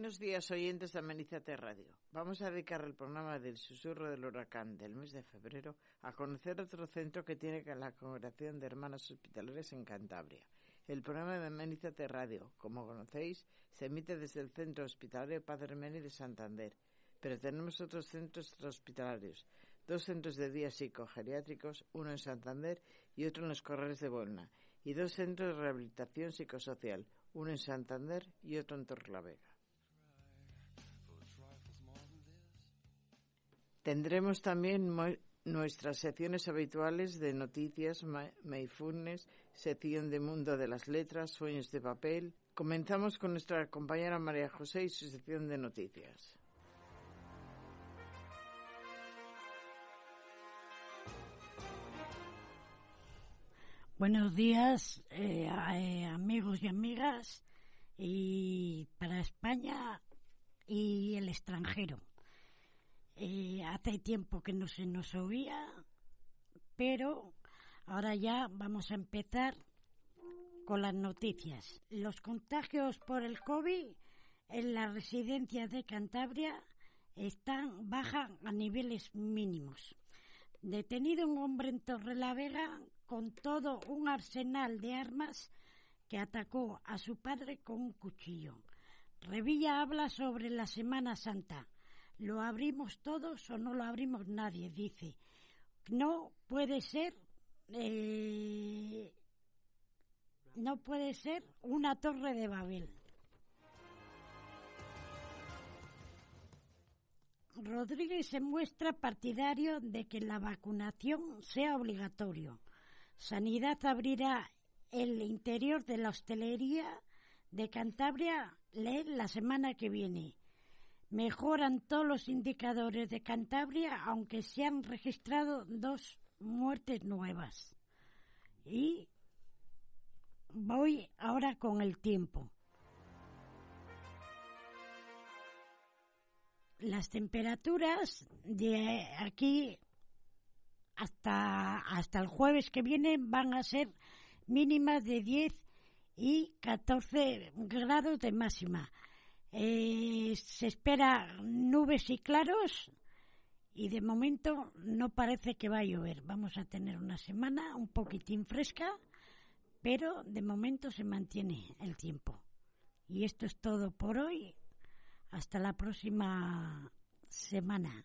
Buenos días, oyentes de Amenízate Radio. Vamos a dedicar el programa del susurro del huracán del mes de febrero a conocer otro centro que tiene la Congregación de Hermanas Hospitalarias en Cantabria. El programa de Amenízate Radio, como conocéis, se emite desde el Centro Hospitalario Padre Meni de Santander, pero tenemos otros centros hospitalarios, dos centros de día psicogeriátricos, uno en Santander y otro en los Corrales de Buelna, y dos centros de rehabilitación psicosocial, uno en Santander y otro en Torrelavega. Tendremos también nuestras secciones habituales de noticias, Mayfulness, sección de Mundo de las Letras, Sueños de Papel. Comenzamos con nuestra compañera María José y su sección de noticias. Buenos días, eh, eh, amigos y amigas, y para España y el extranjero. Eh, hace tiempo que no se nos oía, pero ahora ya vamos a empezar con las noticias. Los contagios por el COVID en la residencia de Cantabria están baja a niveles mínimos. Detenido un hombre en Torrelavega con todo un arsenal de armas que atacó a su padre con un cuchillo. Revilla habla sobre la Semana Santa ¿Lo abrimos todos o no lo abrimos nadie? Dice. No puede ser. Eh, no puede ser una torre de Babel. Rodríguez se muestra partidario de que la vacunación sea obligatorio. Sanidad abrirá el interior de la hostelería de Cantabria la semana que viene. Mejoran todos los indicadores de Cantabria, aunque se han registrado dos muertes nuevas. Y voy ahora con el tiempo. Las temperaturas de aquí hasta, hasta el jueves que viene van a ser mínimas de 10 y 14 grados de máxima. Eh, se espera nubes y claros y de momento no parece que va a llover. Vamos a tener una semana un poquitín fresca, pero de momento se mantiene el tiempo. Y esto es todo por hoy. Hasta la próxima semana.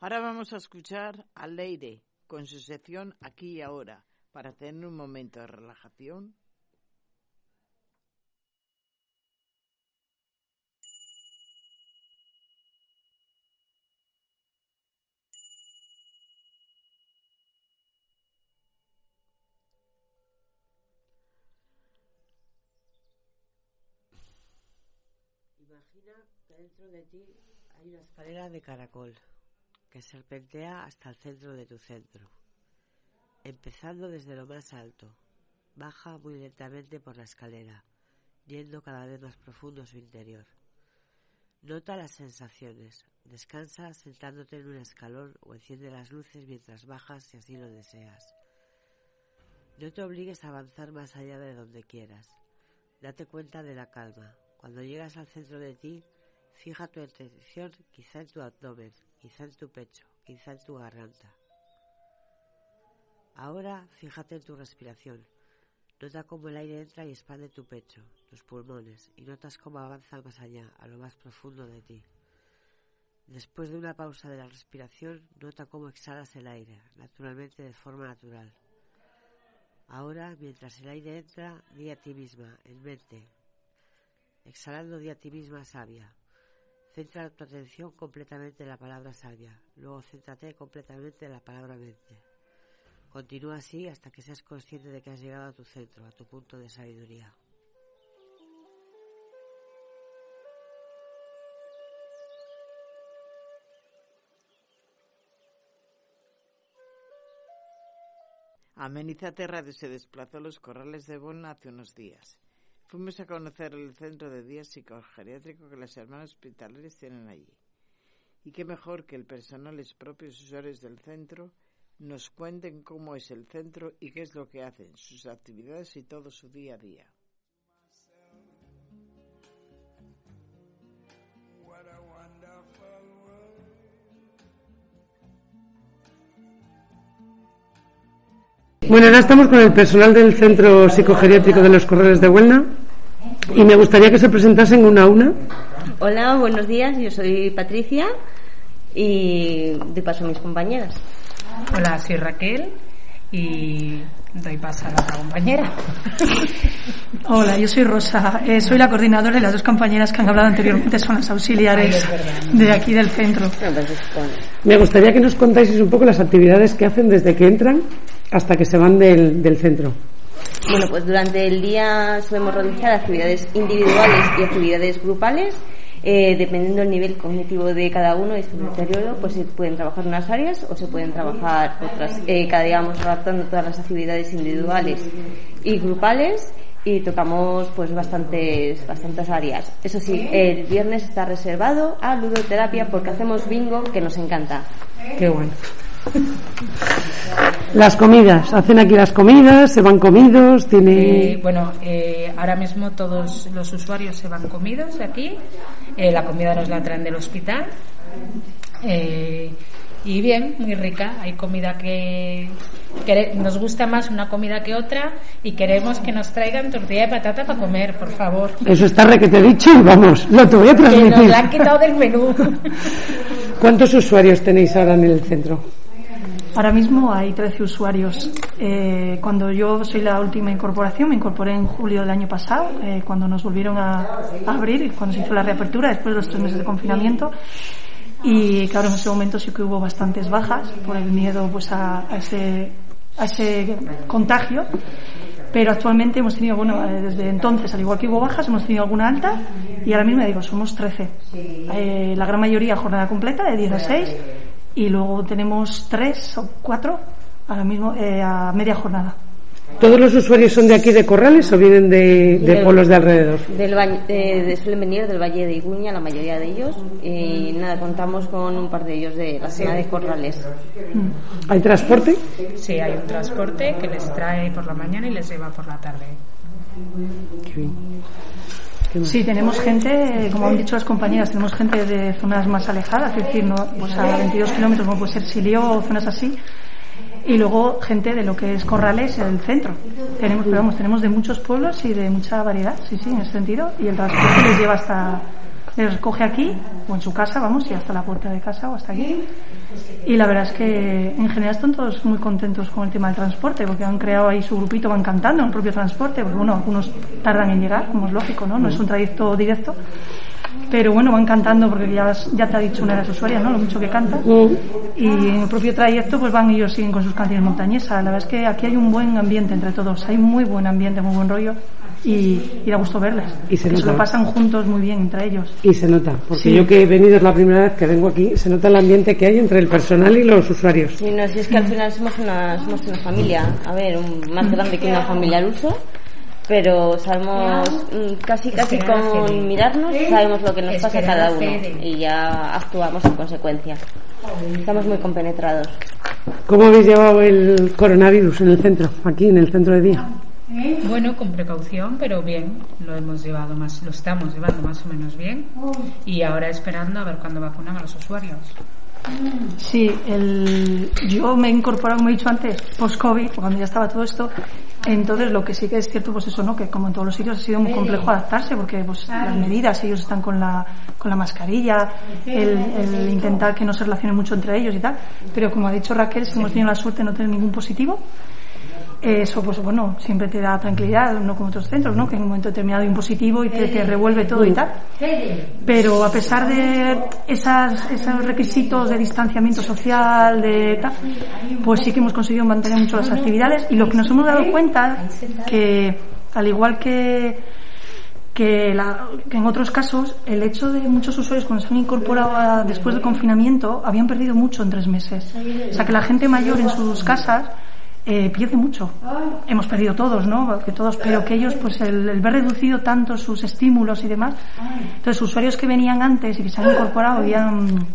Ahora vamos a escuchar a Leire con su sección Aquí y Ahora para tener un momento de relajación. Imagina que dentro de ti hay una escalera de caracol que serpentea hasta el centro de tu centro empezando desde lo más alto. Baja muy lentamente por la escalera, yendo cada vez más profundo su interior. Nota las sensaciones. Descansa sentándote en un escalón o enciende las luces mientras bajas si así lo deseas. No te obligues a avanzar más allá de donde quieras. Date cuenta de la calma. Cuando llegas al centro de ti, fija tu atención quizá en tu abdomen, quizá en tu pecho, quizá en tu garganta. Ahora fíjate en tu respiración. Nota cómo el aire entra y expande tu pecho, tus pulmones, y notas cómo avanza más allá, a lo más profundo de ti. Después de una pausa de la respiración, nota cómo exhalas el aire, naturalmente de forma natural. Ahora, mientras el aire entra, di a ti misma, en mente, exhalando de a ti misma sabia. Centra tu atención completamente en la palabra sabia, luego céntrate completamente en la palabra mente. Continúa así hasta que seas consciente de que has llegado a tu centro, a tu punto de sabiduría. Amenízate Radio se desplazó a los corrales de Bonn hace unos días. Fuimos a conocer el centro de día psicogeriátrico que las hermanas hospitalarias tienen allí. Y qué mejor que el personal, los propios usuarios del centro, nos cuenten cómo es el centro y qué es lo que hacen, sus actividades y todo su día a día. Bueno, ahora estamos con el personal del Centro Psicogeriátrico de los Corrales de Huelna y me gustaría que se presentasen una a una. Hola, buenos días, yo soy Patricia y de paso a mis compañeras. Hola, soy Raquel y doy paso a la otra compañera. Hola, yo soy Rosa, eh, soy la coordinadora de las dos compañeras que han hablado anteriormente, son las auxiliares de aquí del centro. Me gustaría que nos contáis un poco las actividades que hacen desde que entran hasta que se van del, del centro. Bueno, pues durante el día solemos realizar actividades individuales y actividades grupales. Eh, dependiendo del nivel cognitivo de cada uno y su deterioro, pues se pueden trabajar unas áreas o se pueden trabajar otras. Eh, cada día vamos adaptando todas las actividades individuales y grupales y tocamos pues bastantes bastantes áreas. Eso sí, el viernes está reservado a ludoterapia porque hacemos bingo que nos encanta. Qué bueno. Las comidas, hacen aquí las comidas, se van comidos, tiene. Eh, bueno, eh, ahora mismo todos los usuarios se van comidos aquí. Eh, la comida nos la traen del hospital. Eh, y bien, muy rica. Hay comida que, que nos gusta más una comida que otra y queremos que nos traigan tortilla de patata para comer, por favor. Eso está re que te he dicho y vamos, lo te voy a Que transmitir. nos la han quitado del menú. ¿Cuántos usuarios tenéis ahora en el centro? Ahora mismo hay 13 usuarios. Eh, cuando yo soy la última incorporación, me incorporé en julio del año pasado, eh, cuando nos volvieron a, abrir, cuando se hizo la reapertura, después de los tres meses de confinamiento. Y claro, en ese momento sí que hubo bastantes bajas por el miedo pues a, a ese, a ese contagio. Pero actualmente hemos tenido, bueno, eh, desde entonces, al igual que hubo bajas, hemos tenido alguna alta y ahora mismo digo, somos 13. Eh, la gran mayoría jornada completa, de 10 a 6, y luego tenemos 3 o 4 ahora mismo eh, a media jornada. ¿Todos los usuarios son de aquí de Corrales o vienen de, de Del- pueblos de alrededor? Del valle- de, de- suelen venir del Valle de Iguña, la mayoría de ellos. Y nada, contamos con un par de ellos de la zona de Corrales. ¿Hay transporte? Sí, hay un transporte que les trae por la mañana y les lleva por la tarde. Qué bien. Sí, tenemos gente, como han dicho las compañeras, tenemos gente de zonas más alejadas, es decir, no, pues a 22 kilómetros, como puede ser Silio o zonas así, y luego gente de lo que es Corrales, el centro. Tenemos, pero vamos, tenemos de muchos pueblos y de mucha variedad, sí, sí, en ese sentido, y el transporte les lleva hasta, les recoge aquí, o en su casa, vamos, y hasta la puerta de casa o hasta aquí. Y la verdad es que en general están todos muy contentos con el tema del transporte, porque han creado ahí su grupito, van cantando en el propio transporte, porque bueno, algunos tardan en llegar, como es lógico, ¿no? No es un trayecto directo. Pero bueno, van cantando porque ya, ya te ha dicho una de las usuarias, ¿no? Lo mucho que canta. Y en el propio trayecto pues van ellos siguen con sus canciones montañesas. La verdad es que aquí hay un buen ambiente entre todos. Hay muy buen ambiente, muy buen rollo. Y, y da gusto verles. Y se que se nota. lo pasan juntos muy bien entre ellos. Y se nota, porque Sí. yo que he venido es la primera vez que vengo aquí, se nota el ambiente que hay entre el personal y los usuarios. Sí, no, si es que al final somos una, somos una familia, a ver, un- más grande que una familia al uso, pero sabemos mm, casi casi con mirarnos sabemos lo que nos pasa a cada uno y ya actuamos en consecuencia. Estamos muy compenetrados. ¿Cómo habéis llevado el coronavirus en el centro, aquí en el centro de día? Bueno, con precaución, pero bien, lo hemos llevado más, lo estamos llevando más o menos bien y ahora esperando a ver cuándo vacunan a los usuarios. Sí, el, yo me he incorporado, como he dicho antes, post-COVID, cuando ya estaba todo esto. Entonces, lo que sí que es cierto, pues eso, ¿no? Que como en todos los sitios ha sido muy complejo adaptarse, porque pues las medidas, ellos están con la, con la mascarilla, el, el intentar que no se relacionen mucho entre ellos y tal. Pero como ha dicho Raquel, si hemos tenido la suerte de no tener ningún positivo. Eso, pues bueno, siempre te da tranquilidad, no como otros centros, ¿no? Que en un momento determinado hay un positivo y te, te revuelve todo y tal. Pero a pesar de esas, esos requisitos de distanciamiento social, de tal, pues sí que hemos conseguido mantener mucho las actividades y lo que nos hemos dado cuenta que, al igual que que, la, que, en otros casos el hecho de muchos usuarios cuando se han incorporado a, después del confinamiento habían perdido mucho en tres meses. O sea que la gente mayor en sus casas eh, pierde mucho. Hemos perdido todos, ¿no? Que todos, pero que ellos, pues el, el, ver reducido tanto sus estímulos y demás. Entonces, usuarios que venían antes y que se han incorporado habían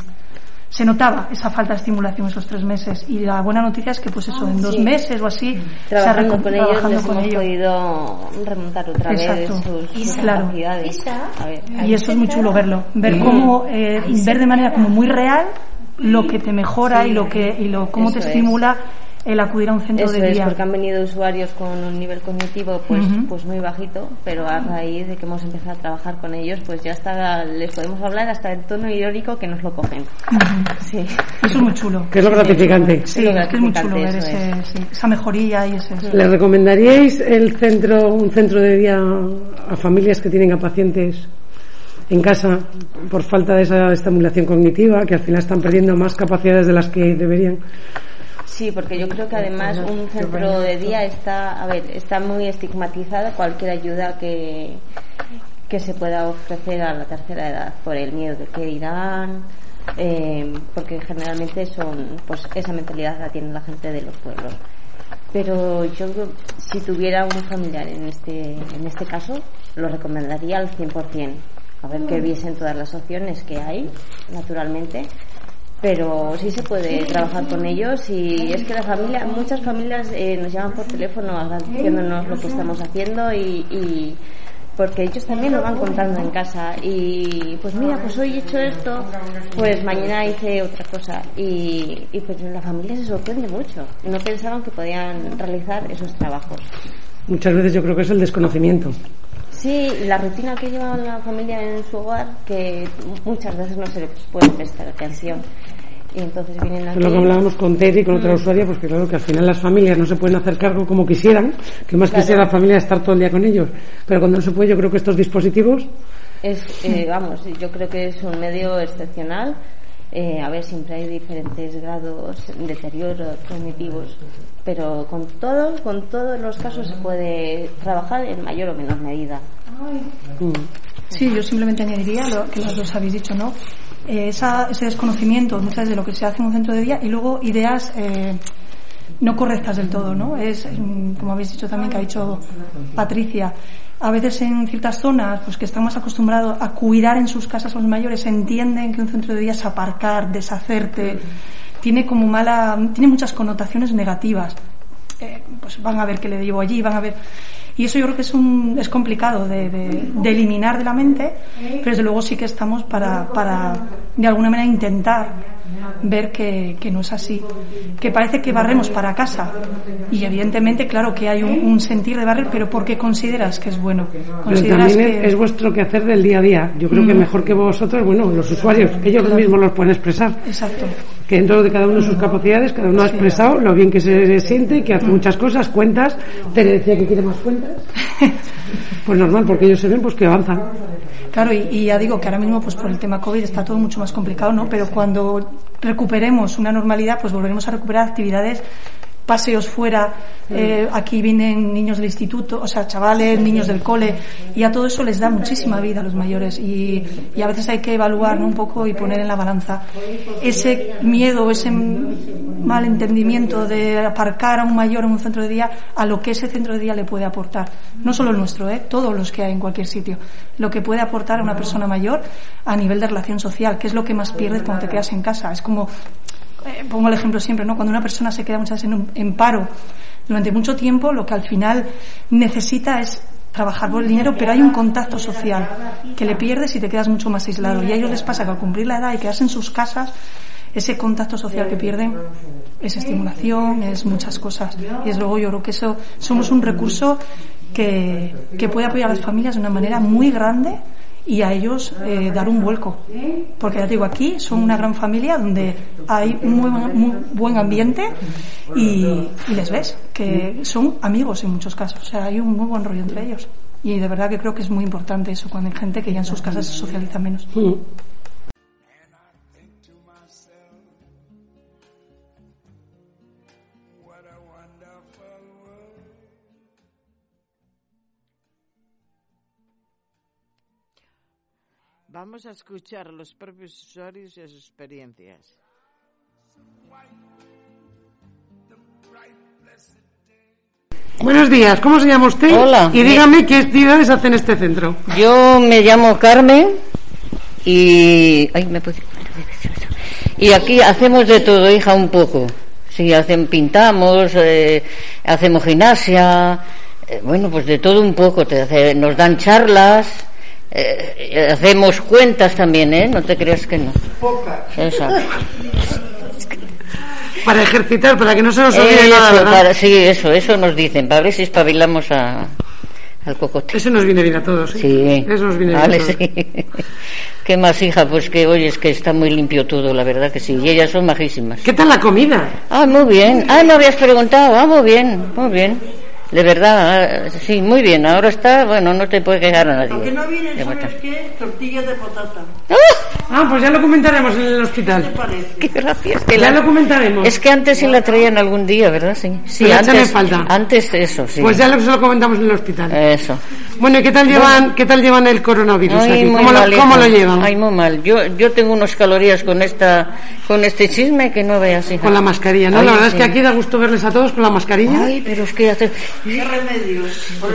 se notaba esa falta de estimulación esos tres meses y la buena noticia es que pues eso en dos meses o así trabajando se ha con ellos trabajando con hemos podido remontar otra Exacto. vez sus, sus claro. capacidades ver, y eso es muy chulo verlo ver cómo eh, ver de manera como muy real lo que te mejora sí. y lo que y lo cómo eso te estimula es el acudir a un centro Eso de es, día. porque han venido usuarios con un nivel cognitivo pues, uh -huh. pues muy bajito, pero a raíz de que hemos empezado a trabajar con ellos, pues ya hasta les podemos hablar hasta el tono irónico que nos lo cogen. Uh -huh. sí. Eso es muy chulo. Que es lo gratificante. Sí, sí es que es muy chulo ver ese, sí, esa mejoría y ese... ¿Le recomendaríais el centro, un centro de día a familias que tienen a pacientes en casa por falta de esa estimulación cognitiva, que al final están perdiendo más capacidades de las que deberían? Sí, porque yo creo que además un centro de día está, a ver, está muy estigmatizado cualquier ayuda que, que se pueda ofrecer a la tercera edad por el miedo de que irán, eh, porque generalmente son, pues esa mentalidad la tiene la gente de los pueblos. Pero yo, si tuviera un familiar en este, en este caso, lo recomendaría al 100%. A ver que viesen todas las opciones que hay, naturalmente, pero sí se puede trabajar con ellos y es que la familia, muchas familias eh, nos llaman por teléfono agradeciéndonos lo que estamos haciendo y, y, porque ellos también lo van contando en casa. Y pues mira pues hoy he hecho esto pues mañana hice otra cosa. Y, y pues la familia se sorprende mucho. No pensaban que podían realizar esos trabajos. Muchas veces yo creo que es el desconocimiento. Sí, la rutina que lleva la familia en su hogar, que muchas veces no se le puede prestar atención. Y entonces vienen aquí. Lo que hablábamos con Teddy, con otra mm. usuaria, pues que claro que al final las familias no se pueden hacer cargo como quisieran, que más claro. quisiera la familia estar todo el día con ellos. Pero cuando no se puede, yo creo que estos dispositivos. Es, eh, vamos, yo creo que es un medio excepcional. Eh, a ver, siempre hay diferentes grados de deterioro cognitivos, pero con todos, con todos los casos se puede trabajar en mayor o menor medida. Sí, yo simplemente añadiría lo que los dos habéis dicho, ¿no? Eh, esa, ese desconocimiento muchas de lo que se hace en un centro de día y luego ideas eh, no correctas del todo, ¿no? Es, como habéis dicho también, que ha dicho Patricia, a veces en ciertas zonas, pues que están más acostumbrados a cuidar en sus casas a los mayores, entienden que un centro de día es aparcar, deshacerte, tiene como mala, tiene muchas connotaciones negativas. Eh, pues van a ver que le llevo allí, van a ver. Y eso yo creo que es, un, es complicado de, de, de eliminar de la mente, pero desde luego sí que estamos para, para de alguna manera intentar ver que, que, no es así. Que parece que barremos para casa. Y evidentemente, claro que hay un, un sentir de barrer, pero ¿por qué consideras que es bueno? ¿Consideras pero también que... es vuestro quehacer del día a día. Yo creo mm. que mejor que vosotros, bueno, los usuarios, ellos claro. mismos los pueden expresar. Exacto. Que dentro de cada uno de sus capacidades, cada uno ha expresado lo bien que se siente, que hace muchas cosas, cuentas. Te decía que quiere más cuentas. Pues normal, porque ellos se ven pues que avanzan. Claro, y, y, ya digo que ahora mismo pues por el tema COVID está todo mucho más complicado, ¿no? Pero cuando recuperemos una normalidad, pues volveremos a recuperar actividades paseos fuera, eh, aquí vienen niños del instituto, o sea, chavales, niños del cole, y a todo eso les da muchísima vida a los mayores y, y a veces hay que evaluar ¿no? un poco y poner en la balanza ese miedo, ese mal entendimiento de aparcar a un mayor en un centro de día a lo que ese centro de día le puede aportar. No solo el nuestro, ¿eh? todos los que hay en cualquier sitio. Lo que puede aportar a una persona mayor a nivel de relación social, que es lo que más pierdes cuando te quedas en casa. Es como eh, pongo el ejemplo siempre, ¿no? Cuando una persona se queda muchas veces en, un, en paro durante mucho tiempo, lo que al final necesita es trabajar por el dinero, pero hay un contacto social que le pierdes y te quedas mucho más aislado. Y a ellos les pasa que al cumplir la edad y quedarse en sus casas, ese contacto social que pierden es estimulación, es muchas cosas. Y desde luego yo creo que eso somos un recurso que, que puede apoyar a las familias de una manera muy grande y a ellos eh, dar un vuelco. Porque ya te digo, aquí son una gran familia donde hay muy, muy buen ambiente y, y, les ves que son amigos en muchos casos. O sea, hay un muy buen rollo entre ellos. Y de verdad que creo que es muy importante eso cuando hay gente que ya en sus casas se socializa menos. Vamos a escuchar a los propios usuarios y sus experiencias. Buenos días, ¿cómo se llama usted? Hola. Y dígame qué actividades hace en este centro. Yo me llamo Carmen y... Ay, me puedo... Y aquí hacemos de todo, hija, un poco. Sí, hacen, pintamos, eh, hacemos gimnasia, eh, bueno, pues de todo un poco. Te hace, nos dan charlas, eh, hacemos cuentas también, ¿eh? No te creas que no. Pocas. Exacto. Para ejercitar, para que no se nos olvide Eso, nada, ¿verdad? para- sí, eso, eso nos dicen, para ver si espabilamos a, al cocote. Eso nos viene bien a todos, ¿eh? Sí. Eso nos viene Vale, bien a todos. sí. ¿Qué más, hija? Pues que, oye, es que está muy limpio todo, la verdad que sí. Y ellas son majísimas. ¿Qué tal la comida? Ah, muy bien. Ah, no habías preguntado. Ah, muy bien, muy bien. De verdad, ah, sí, muy bien. Ahora está, bueno, no te puede quejar a nadie. Aunque no viene, De ¿sabes qué? Tortillas de patata. Ah, pues ya lo comentaremos en el hospital. ¿Qué parece? Qué gracias. Que Ya la- lo comentaremos. Es que antes sí la traían algún día, ¿verdad? Sí. Sí, Pero échame antes. falta. Antes eso, sí. Pues ya lo, se lo comentamos en el hospital. Eso. Bueno, ¿y qué tal llevan, qué tal llevan el coronavirus Ay, aquí? muy ¿Cómo, mal, lo, cómo lo llevan? Ay, muy mal. Yo, yo tengo unas calorías con esta, con este chisme que no veas, hija. Con la mascarilla, ¿no? Ay, la verdad sí. es que aquí da gusto verles a todos con la mascarilla. Ay, pero es que hace... ¿Qué el-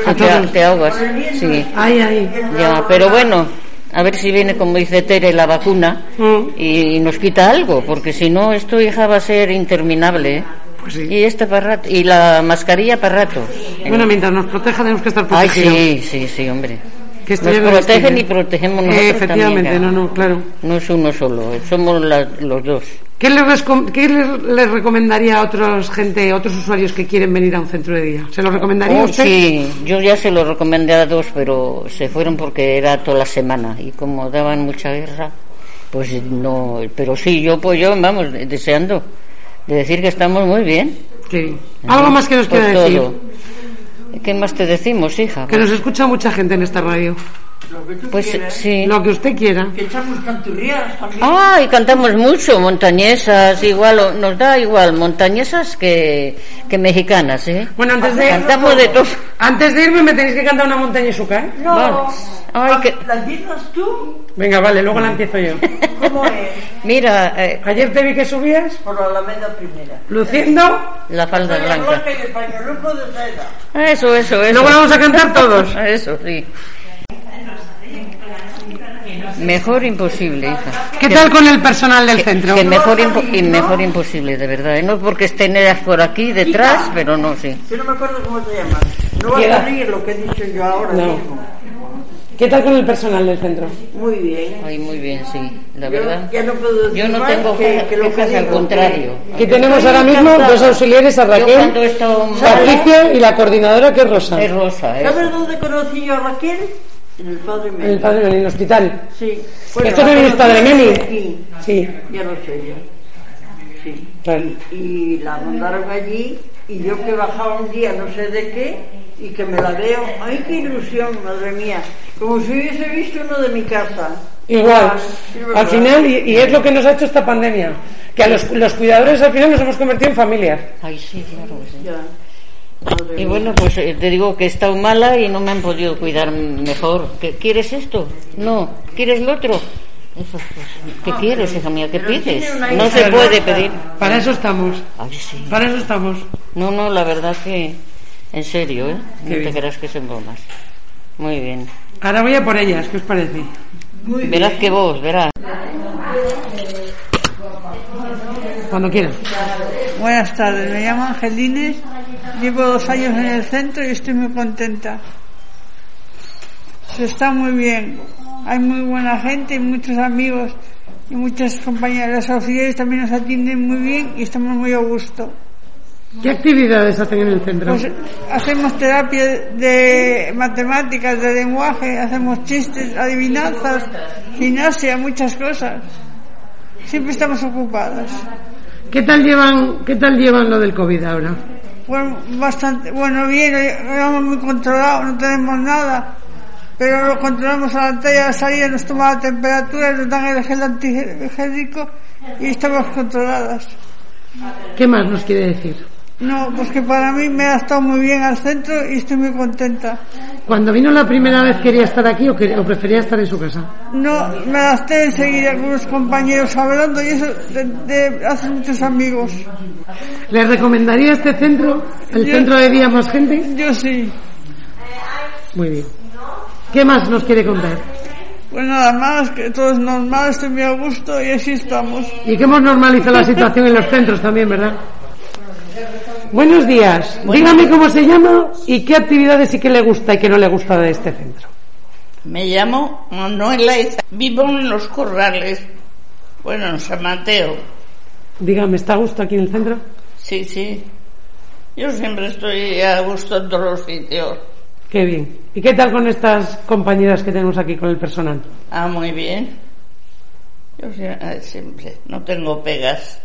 A Te, ahogas. Sí. Ay, ay. Ya, pero bueno, a ver si viene, como dice Tere, la vacuna Mm. y, y nos quita algo, porque si no, esto, hija, va a ser interminable. ¿eh? Pues sí. Y este para rato, y la mascarilla para rato. Bueno, mientras nos proteja tenemos que estar Ay, protegidos. sí, sí, sí, hombre. Que Nos protegen y protegemos nosotros Eh, Efectivamente, también, no, no, claro. No es uno solo, somos la- los dos. ¿Qué les, qué recomendaría a otros gente, a otros usuarios que quieren venir a un centro de día? ¿Se lo recomendaría a Oh, usted? sí, yo ya se lo recomendé a dos, pero se fueron porque era toda la semana y como daban mucha guerra, pues no. Pero sí, yo pues yo, vamos, deseando de decir que estamos muy bien. Sí. Algo más que nos quiera decir. todo. ¿Qué más te decimos, hija? Que nos escucha mucha gente en esta radio. Lo que tú Pues quieras. sí. Lo que usted quiera. Que echamos canturrías también. Ah, y cantamos mucho, montañesas, igual, nos da igual, montañesas que, que mexicanas, ¿eh? Bueno, antes de, Cantamos de todo. antes de irme me tenéis que cantar una montaña ¿eh? No. Vale. Ay, que- ¿La empiezas tú? Venga, vale, luego la empiezo yo. ¿Cómo es? Mira, eh, Ayer te vi que subías Por la Alameda Primera. luciendo. la falda Blanca. blanca. y el pañueluco de seda. Eso, eso, eso. Luego la vamos a cantar todos. Eso, sí. Mejor imposible, hija. ¿Qué tal con el personal del centro? Que mejor, impo- y mejor imposible, de verdad. ¿eh? No porque estén ellas por aquí detrás, pero no, sí. Yo no me acuerdo cómo te llamas. No vas Llega. a reír lo que he dicho yo ahora No. mismo. ¿Qué tal con el personal del centro? Muy bien. Ay, muy bien, sí, la Yo verdad. ya no puedo decir Yo no tengo que, que lo que al contrario. Aquí tenemos ahora mismo dos auxiliares, a Raquel, Patricia y la coordinadora que es Rosa. es rosa, ¿eh? ¿Sabes dónde conocí yo a Raquel? En el Padre En el padre en el hospital. Sí. ¿Esto no es Padre Meli? aquí. Sí, Ya no sé yo. Sí. claro. Y la mandaron allí y yo que bajaba un día no sé de qué y que me la veo. ¡Ay, qué ilusión, madre mía! Como si hubiese visto uno de mi casa. Igual. Sí, ¿verdad? Al final, y, y es lo que nos ha hecho esta pandemia, que a los, los cuidadores al final nos hemos convertido en familias. Ay, sí, claro. sí. Ya. Y bueno, pues eh, te digo que he estado mala y no me han podido cuidar mejor. ¿Qué- ¿Quieres esto? No. ¿Quieres lo otro? Eso, pues, ¿Qué quieres, hija mía? ¿Qué pides? No se puede pedir. Para eso estamos. Ay, sí. Para eso estamos. No, no, la verdad que... En serio, ¿eh? Qué no bien. te creas que son bromas. Muy bien. Ahora voy a por ellas, ¿qué os parece? Verás que vos, verás. Cuando quieran. Buenas tardes, me llamo Angelines, llevo dos años en el centro y estoy muy contenta. Se está muy bien, hay muy buena gente y muchos amigos y muchas compañeras. Auxiliares también nos atienden muy bien y estamos muy a gusto. ¿Qué actividades hacen en el centro? Pues hacemos terapia de matemáticas, de lenguaje, hacemos chistes, adivinanzas, gimnasia, muchas cosas. Siempre estamos ocupadas. ¿Qué tal llevan, qué tal llevan lo del COVID ahora? Bueno, bastante, bueno, bien, llevamos muy controlado, no tenemos nada, pero lo controlamos a la talla de salida, nos toma la temperatura, nos dan el gel antigénico y estamos controladas. ¿Qué más nos quiere decir? No, pues que para mí me ha estado muy bien al centro y estoy muy contenta. Cuando vino la primera vez quería estar aquí o, quería- o prefería estar en su casa. No, me gasté enseguida con unos compañeros hablando y eso de, de hacer muchos amigos. ¿Le recomendaría este centro? ¿El Yo- centro de día más gente? Yo sí. Muy bien. ¿Qué más nos quiere contar? Pues nada más, que todo es normal, estoy muy a gusto y así estamos. Y que hemos normalizado la situación en los centros también, ¿verdad? Buenos días. Dígame cómo se llama y qué actividades sí que le gusta y que no le gusta de este centro. Me llamo Manuela. Vivo en los corrales. Bueno, en San Mateo. Dígame, ¿está a gusto aquí en el centro? Sí, sí. Yo siempre estoy a gusto en todos los sitios. Qué bien. ¿Y qué tal con estas compañeras que tenemos aquí con el personal? Ah, muy bien. Yo eh, siempre no tengo pegas.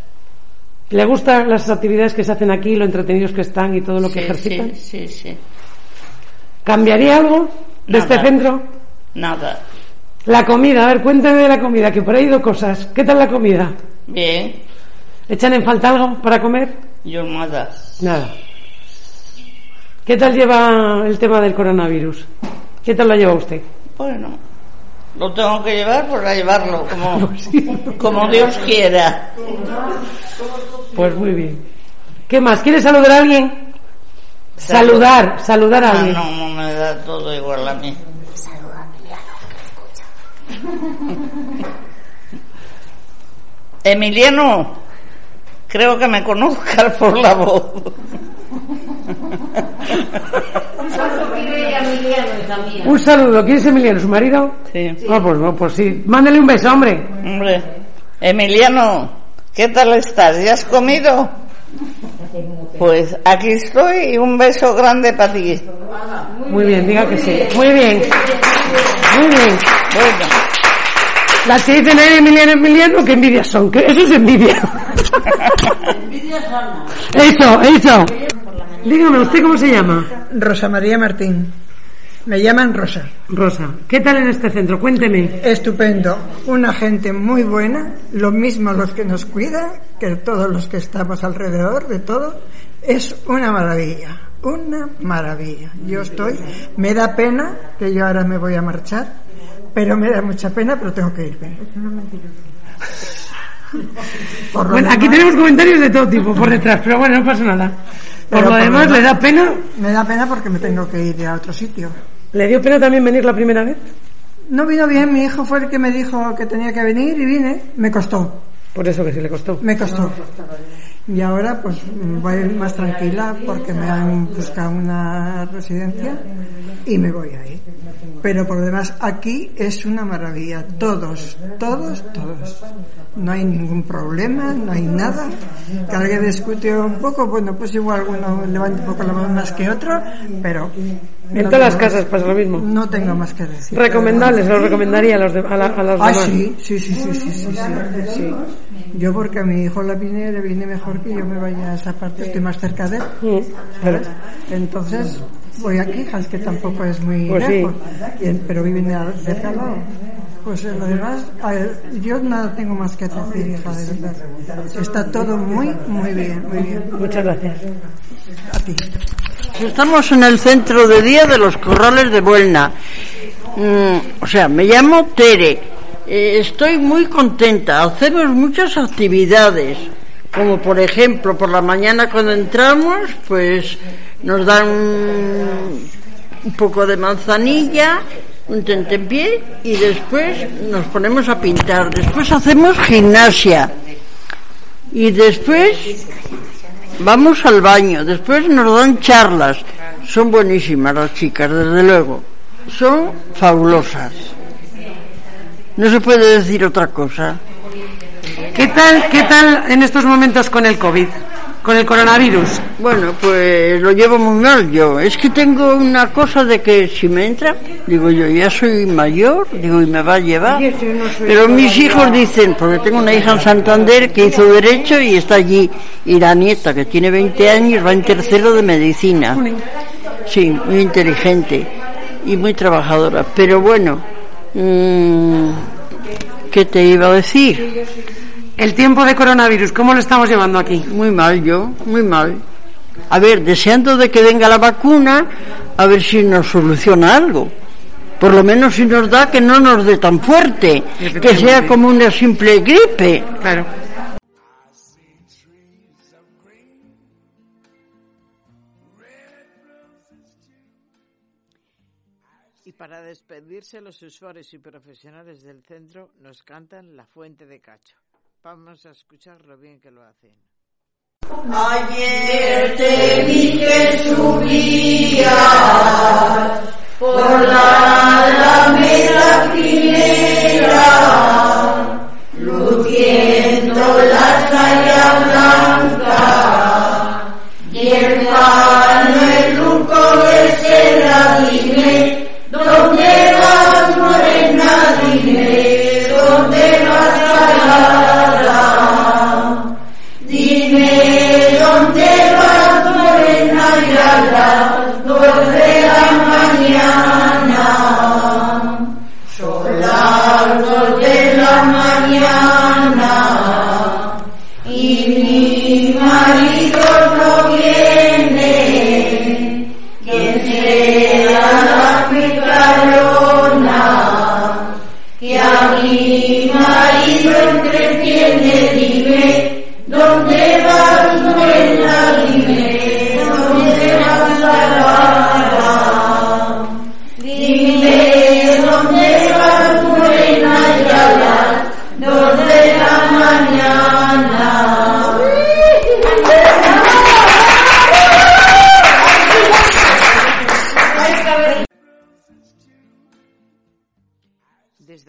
¿Le gustan las actividades que se hacen aquí, lo entretenidos que están y todo lo que Sí, ejercitan? Sí, sí, sí. ¿Cambiaría algo de Nada. este centro? Nada. La comida, a ver, cuéntame de la comida, que por ahí he ido cosas. ¿Qué tal la comida? Bien. ¿Echan en falta algo para comer? Yo nada. Nada. ¿Qué tal lleva el tema del coronavirus? ¿Qué tal lo lleva usted? Bueno, lo tengo que llevar por a llevarlo, como, como Dios quiera. Pues muy bien. ¿Qué más? ¿Quiere saludar a alguien? Saludar, saludar a Ah, alguien. no, no me da todo igual a mí. Emiliano, creo que me conozcas por la voz. Un saludo. ¿Quién es Emiliano? ¿Su marido? Sí. Ah, pues, no, pues sí. Mándale un beso, hombre. Hombre, Emiliano, ¿qué tal estás? ¿Ya has comido? Pues aquí estoy y un beso grande para ti. Muy bien, diga que sí. Muy bien. Muy bien. Bueno, Las que dicen "Ay, Emiliano, Emiliano, qué envidias son. que Eso es envidia. Eso, eso. Dígame, ¿usted cómo se llama? Rosa María Martín. Me llaman Rosa. Rosa. ¿Qué tal en este centro? Cuénteme. Estupendo. Una gente muy buena. Lo mismo los que nos cuidan que todos los que estamos alrededor de todo. Es una maravilla. Una maravilla. Yo estoy. Me da pena que yo ahora me voy a marchar. Pero me da mucha pena, pero tengo que irme. Por lo Bueno, aquí tenemos comentarios de todo tipo por detrás, pero bueno, no pasa nada. Por lo demás, ¿le da pena? Me da pena porque me tengo que ir a otro sitio. ¿Le dio pena también venir la primera vez? No vino bien, mi hijo fue el que me dijo que tenía que venir y vine. Me costó, Por eso que sí le costó. me costó. Y ahora pues voy más tranquila porque me han buscado una residencia y me voy a ir. Pero por lo demás aquí es una maravilla. Todos, todos, todos. No hay ningún problema, no hay nada. Que alguien discute un poco, bueno, pues igual uno levanta un poco la mano más que otro, pero... En no todas las casas pasa lo mismo. No tengo más que decir. Recomendable, se lo recomendaría a, los de- a, la- a las Ah, demás. sí, sí, sí, sí, sí, sí, sí, sí. Yo porque a mi hijo la vine, le viene mejor que yo me vaya a esa parte, estoy más cerca de él. Entonces voy a Quijas, que tampoco es muy Pues sí. lejos, pero viven de, de al lado. Pues lo demás, yo nada tengo más que decir, hija, de verdad. Está todo muy, muy bien, muy bien. Muchas gracias. A ti. Estamos en el centro de día de los corrales de Buelna. Mm, o sea, me llamo Tere. Eh, estoy muy contenta. Hacemos muchas actividades. Como por ejemplo, por la mañana cuando entramos, pues nos dan un, poco de manzanilla, un tentempié y después nos ponemos a pintar. Después hacemos gimnasia. Y después Vamos al baño, después nos dan charlas. Son buenísimas las chicas, desde luego. Son fabulosas. No se puede decir otra cosa. ¿Qué tal, ¿Qué tal en estos momentos con el COVID? Con el coronavirus? Bueno, pues lo llevo muy mal yo. Es que tengo una cosa de que si me entra, digo yo, ya soy mayor, digo, y me va a llevar. Pero mis hijos dicen, porque tengo una hija en Santander que hizo Derecho y está allí, y la nieta que tiene 20 años va en tercero de Medicina. Sí, muy inteligente y muy trabajadora. Pero bueno, mmm, ¿qué te iba a decir? El tiempo de coronavirus, ¿cómo lo estamos llevando aquí? Muy mal yo, muy mal. A ver, deseando de que venga la vacuna, a ver si nos soluciona algo. Por lo menos si nos da que no nos dé tan fuerte, que sea como una simple gripe. Claro. Y para despedirse, los usuarios y profesionales del centro nos cantan La Fuente de Cacho. Vamos a escuchar lo bien que lo hacen. Ayer te vi que subías por la alameda primera, luciendo la saya blanca y el panueluco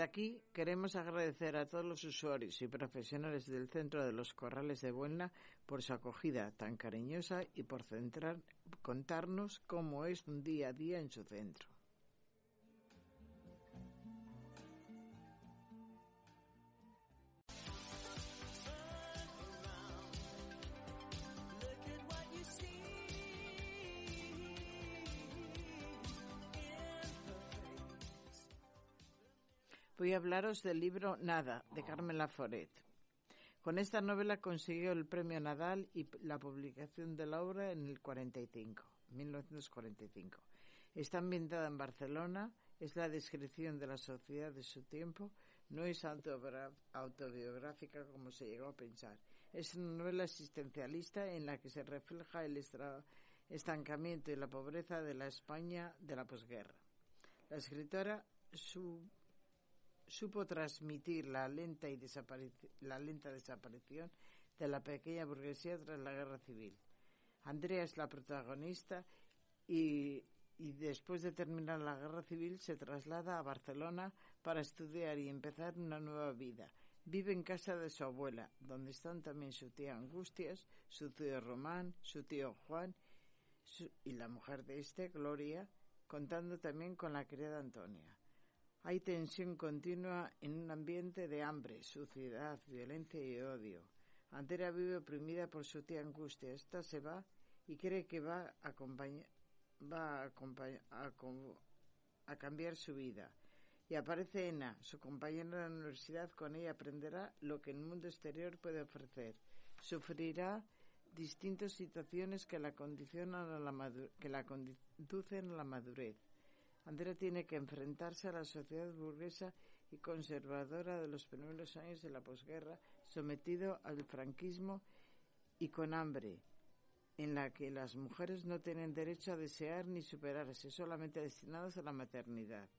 aquí queremos agradecer a todos los usuarios y profesionales del Centro de los Corrales de Buena por su acogida tan cariñosa y por centrar, contarnos cómo es un día a día en su centro. Voy a hablaros del libro Nada, de Carmen Laforet. Con esta novela consiguió el premio Nadal y la publicación de la obra en el 45, 1945. Está ambientada en Barcelona, es la descripción de la sociedad de su tiempo, no es autobiográfica como se llegó a pensar. Es una novela existencialista en la que se refleja el estancamiento y la pobreza de la España de la posguerra. La escritora su supo transmitir la lenta, y la lenta desaparición de la pequeña burguesía tras la guerra civil. Andrea es la protagonista y, después de terminar la guerra civil se traslada a Barcelona para estudiar y empezar una nueva vida. Vive en casa de su abuela, donde están también su tía Angustias, su tío Román, su tío Juan y la mujer de este, Gloria, contando también con la criada Antonia. Hay tensión continua en un ambiente de hambre, suciedad, violencia y odio. Andrea vive oprimida por su tía angustia. Esta se va y cree que va a, a cambiar su vida. Y aparece Ena, su compañera de la universidad, con ella aprenderá lo que el mundo exterior puede ofrecer. Sufrirá distintas situaciones que la condicionan a la que la conducen a la madurez. Andrea tiene que enfrentarse a la sociedad burguesa y conservadora de los primeros años de la posguerra, sometido al franquismo y con hambre, en la que las mujeres no tienen derecho a desear ni superarse, solamente destinadas a la maternidad.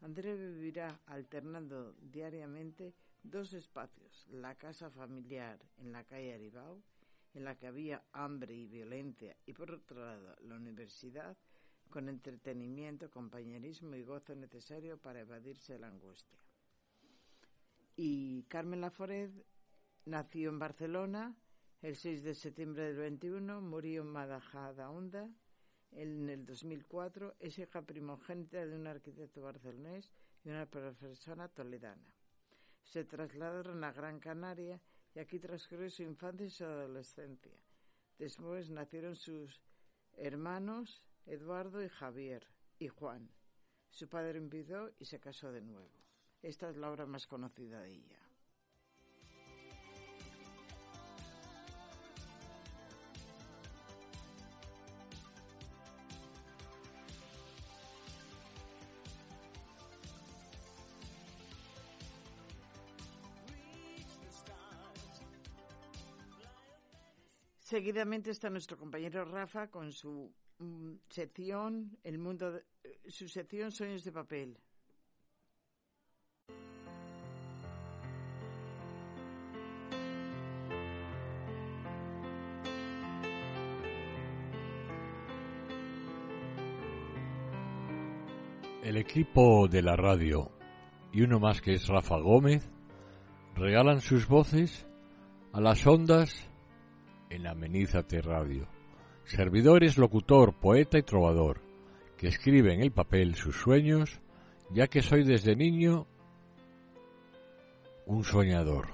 Andrea vivirá alternando diariamente dos espacios, la casa familiar en la calle Aribau, en la que había hambre y violencia, y por otro lado la universidad, con entretenimiento, compañerismo y gozo necesario para evadirse la angustia. Y Carmen Laforet nació en Barcelona El 6 de septiembre del 21 murió Majadahonda en el 2004. Es hija primogénita de un arquitecto barcelonés y una profesora toledana. Se trasladaron a Gran Canaria y aquí transcurrió su infancia y su adolescencia. Después nacieron sus hermanos Eduardo y Javier y Juan. Su padre envidió y se casó de nuevo. Esta es la obra más conocida de ella. Seguidamente está nuestro compañero Rafa con su mm, sección, el mundo, de- eh, su sección Sueños de papel. El equipo de la radio y uno más que es Rafa Gómez regalan sus voces a las ondas en Amenízate Radio. Servidores, locutor, poeta y trovador que escribe en el papel sus sueños, ya que soy desde niño un soñador.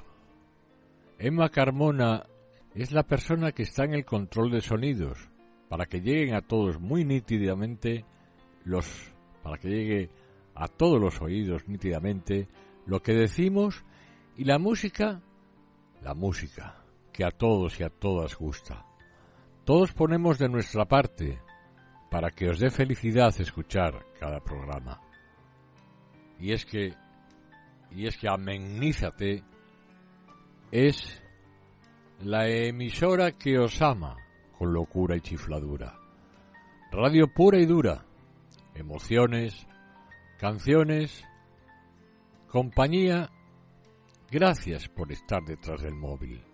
Emma Carmona es la persona que está en el control de sonidos para que lleguen a todos muy nítidamente los para que llegue a todos los oídos nítidamente lo que decimos y la música, la música que a todos y a todas gusta. Todos ponemos de nuestra parte para que os dé felicidad escuchar cada programa. Y es que y es que Amenízate es la emisora que os ama con locura y chifladura. Radio pura y dura emociones, canciones, compañía. Gracias por estar detrás del móvil,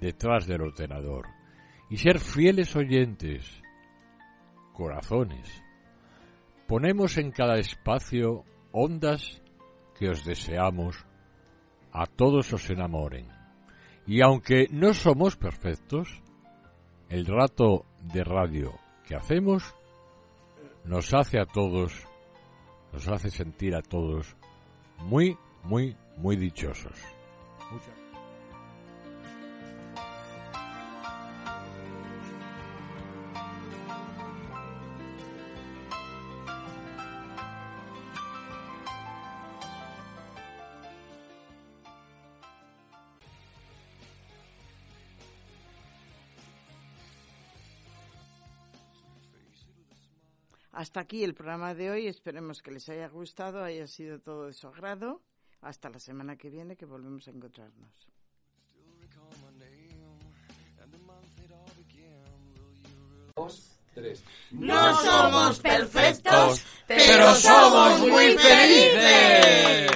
detrás del ordenador y ser fieles oyentes, corazones. Ponemos en cada espacio ondas que os deseamos, a todos os enamoren. Y aunque no somos perfectos, el rato de radio que hacemos nos hace a todos, nos hace sentir a todos muy, muy, muy dichosos. Hasta aquí el programa de hoy. Esperemos que les haya gustado, haya sido todo de su agrado. Hasta la semana que viene que volvemos a encontrarnos. Dos, tres. No somos perfectos, pero somos muy felices.